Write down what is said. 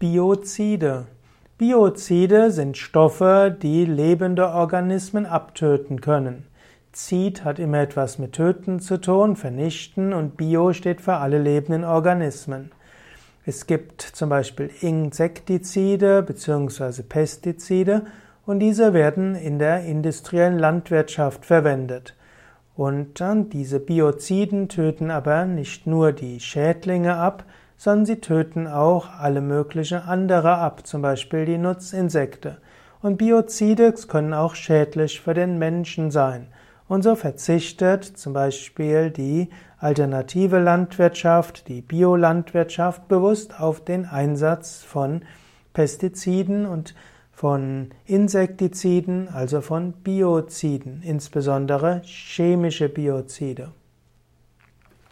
Biozide. Biozide sind Stoffe, die lebende Organismen abtöten können. Zid hat immer etwas mit Töten zu tun, vernichten und Bio steht für alle lebenden Organismen. Es gibt zum Beispiel Insektizide bzw. Pestizide und diese werden in der industriellen Landwirtschaft verwendet. Und diese Bioziden töten aber nicht nur die Schädlinge ab, sondern sie töten auch alle möglichen andere ab, zum Beispiel die Nutzinsekte. Und Biozide können auch schädlich für den Menschen sein. Und so verzichtet zum Beispiel die alternative Landwirtschaft, die Biolandwirtschaft bewusst auf den Einsatz von Pestiziden und von Insektiziden, also von Bioziden, insbesondere chemische Biozide.